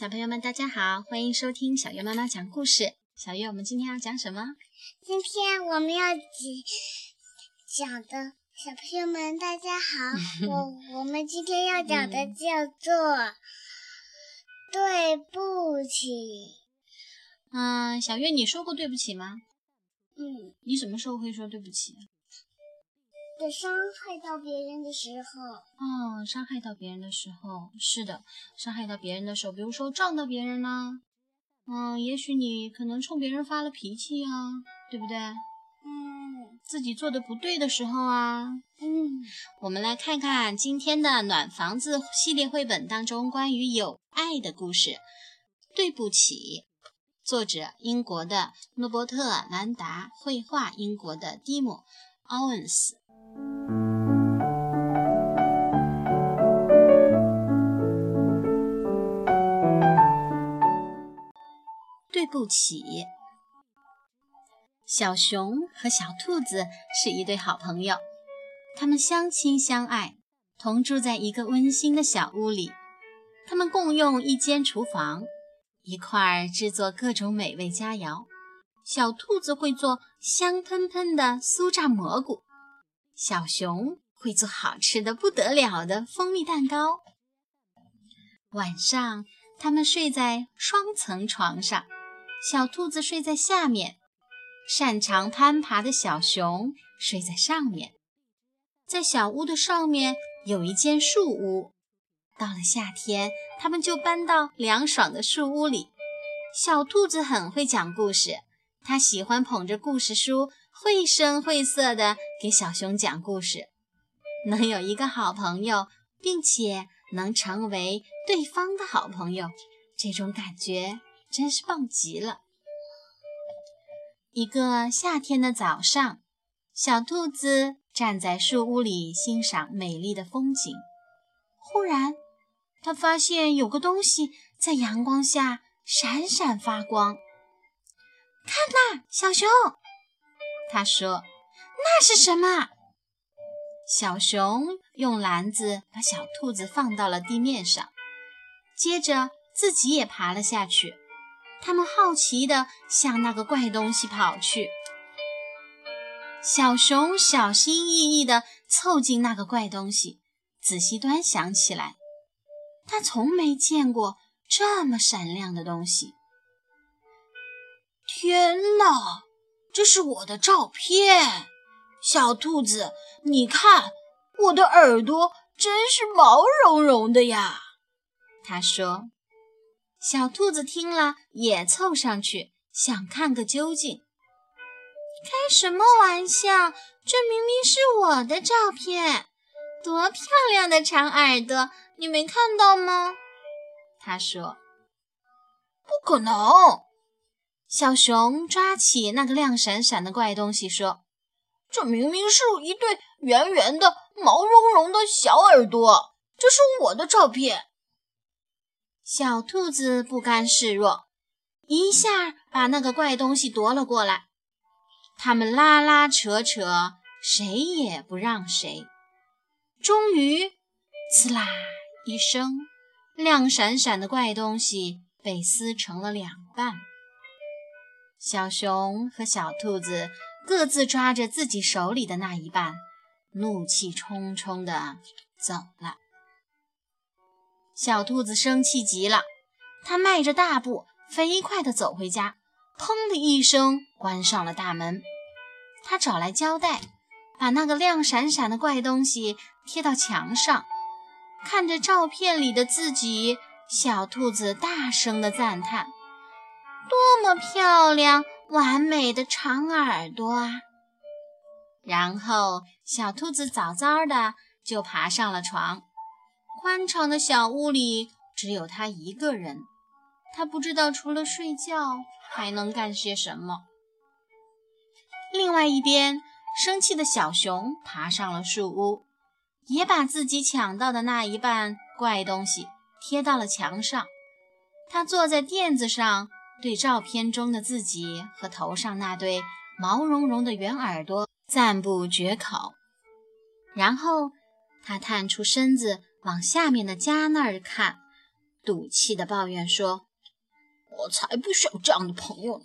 小朋友们，大家好，欢迎收听小月妈妈讲故事。小月，我们今天要讲什么？今天我们要讲讲的，小朋友们大家好，我我们今天要讲的叫做对不起。嗯，小月，你说过对不起吗？嗯，你什么时候会说对不起？在伤害到别人的时候。哦，伤害到别人的时候，是的，伤害到别人的时候，比如说撞到别人啦，嗯，也许你可能冲别人发了脾气啊，对不对？嗯，自己做的不对的时候啊，嗯，我们来看看今天的暖房子系列绘本当中关于有爱的故事。对不起，作者英国的诺伯特·兰达，绘画英国的蒂姆·奥恩斯。不起，小熊和小兔子是一对好朋友，他们相亲相爱，同住在一个温馨的小屋里。他们共用一间厨房，一块儿制作各种美味佳肴。小兔子会做香喷喷的酥炸蘑菇，小熊会做好吃的不得了的蜂蜜蛋糕。晚上，他们睡在双层床上。小兔子睡在下面，擅长攀爬的小熊睡在上面。在小屋的上面有一间树屋。到了夏天，他们就搬到凉爽的树屋里。小兔子很会讲故事，它喜欢捧着故事书，绘声绘色地给小熊讲故事。能有一个好朋友，并且能成为对方的好朋友，这种感觉。真是棒极了！一个夏天的早上，小兔子站在树屋里欣赏美丽的风景。忽然，它发现有个东西在阳光下闪闪发光。看那，小熊！他说：“那是什么？”小熊用篮子把小兔子放到了地面上，接着自己也爬了下去。他们好奇地向那个怪东西跑去。小熊小心翼翼地凑近那个怪东西，仔细端详起来。他从没见过这么闪亮的东西。天哪，这是我的照片！小兔子，你看，我的耳朵真是毛茸茸的呀！他说。小兔子听了，也凑上去想看个究竟。开什么玩笑？这明明是我的照片，多漂亮的长耳朵，你没看到吗？他说：“不可能！”小熊抓起那个亮闪闪的怪东西说：“这明明是一对圆圆的、毛茸茸的小耳朵，这是我的照片。”小兔子不甘示弱，一下把那个怪东西夺了过来。他们拉拉扯扯，谁也不让谁。终于，刺啦一声，亮闪闪的怪东西被撕成了两半。小熊和小兔子各自抓着自己手里的那一半，怒气冲冲地走了。小兔子生气极了，它迈着大步，飞快地走回家，砰的一声关上了大门。它找来胶带，把那个亮闪闪的怪东西贴到墙上。看着照片里的自己，小兔子大声地赞叹：“多么漂亮、完美的长耳朵啊！”然后，小兔子早早的就爬上了床。宽敞的小屋里只有他一个人，他不知道除了睡觉还能干些什么。另外一边，生气的小熊爬上了树屋，也把自己抢到的那一半怪东西贴到了墙上。他坐在垫子上，对照片中的自己和头上那对毛茸茸的圆耳朵赞不绝口。然后，他探出身子。往下面的家那儿看，赌气地抱怨说：“我才不需要这样的朋友呢。”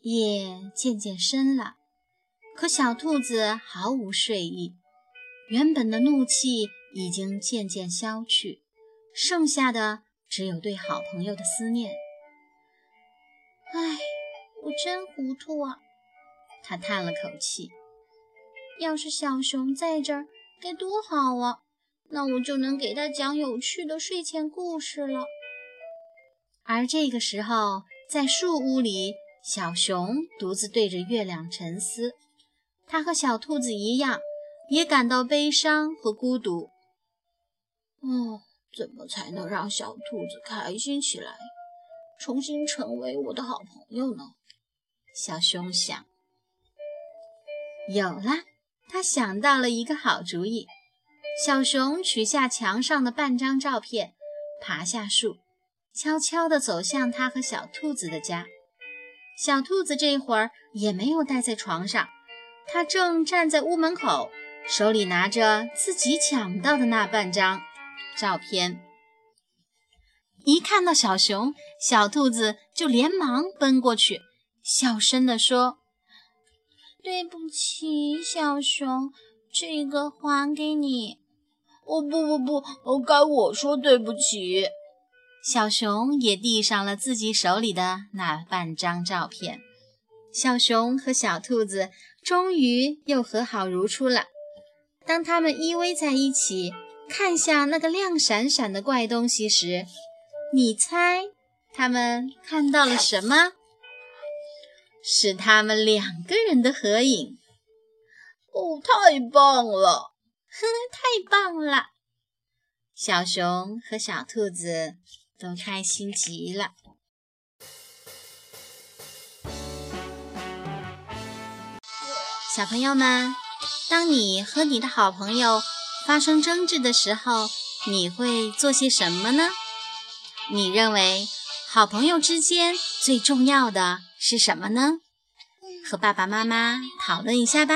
夜渐渐深了，可小兔子毫无睡意，原本的怒气已经渐渐消去，剩下的只有对好朋友的思念。唉，我真糊涂啊！他叹了口气。要是小熊在这儿，该多好啊！那我就能给他讲有趣的睡前故事了。而这个时候，在树屋里，小熊独自对着月亮沉思。他和小兔子一样，也感到悲伤和孤独。哦，怎么才能让小兔子开心起来，重新成为我的好朋友呢？小熊想。有了，他想到了一个好主意。小熊取下墙上的半张照片，爬下树，悄悄地走向他和小兔子的家。小兔子这会儿也没有待在床上，它正站在屋门口，手里拿着自己抢到的那半张照片。一看到小熊，小兔子就连忙奔过去，小声地说：“对不起，小熊，这个还给你。”哦不不不，哦该我说对不起。小熊也递上了自己手里的那半张照片。小熊和小兔子终于又和好如初了。当他们依偎在一起，看向那个亮闪闪的怪东西时，你猜他们看到了什么？是他们两个人的合影。哦，太棒了！呵，太棒了！小熊和小兔子都开心极了。小朋友们，当你和你的好朋友发生争执的时候，你会做些什么呢？你认为好朋友之间最重要的是什么呢？和爸爸妈妈讨论一下吧。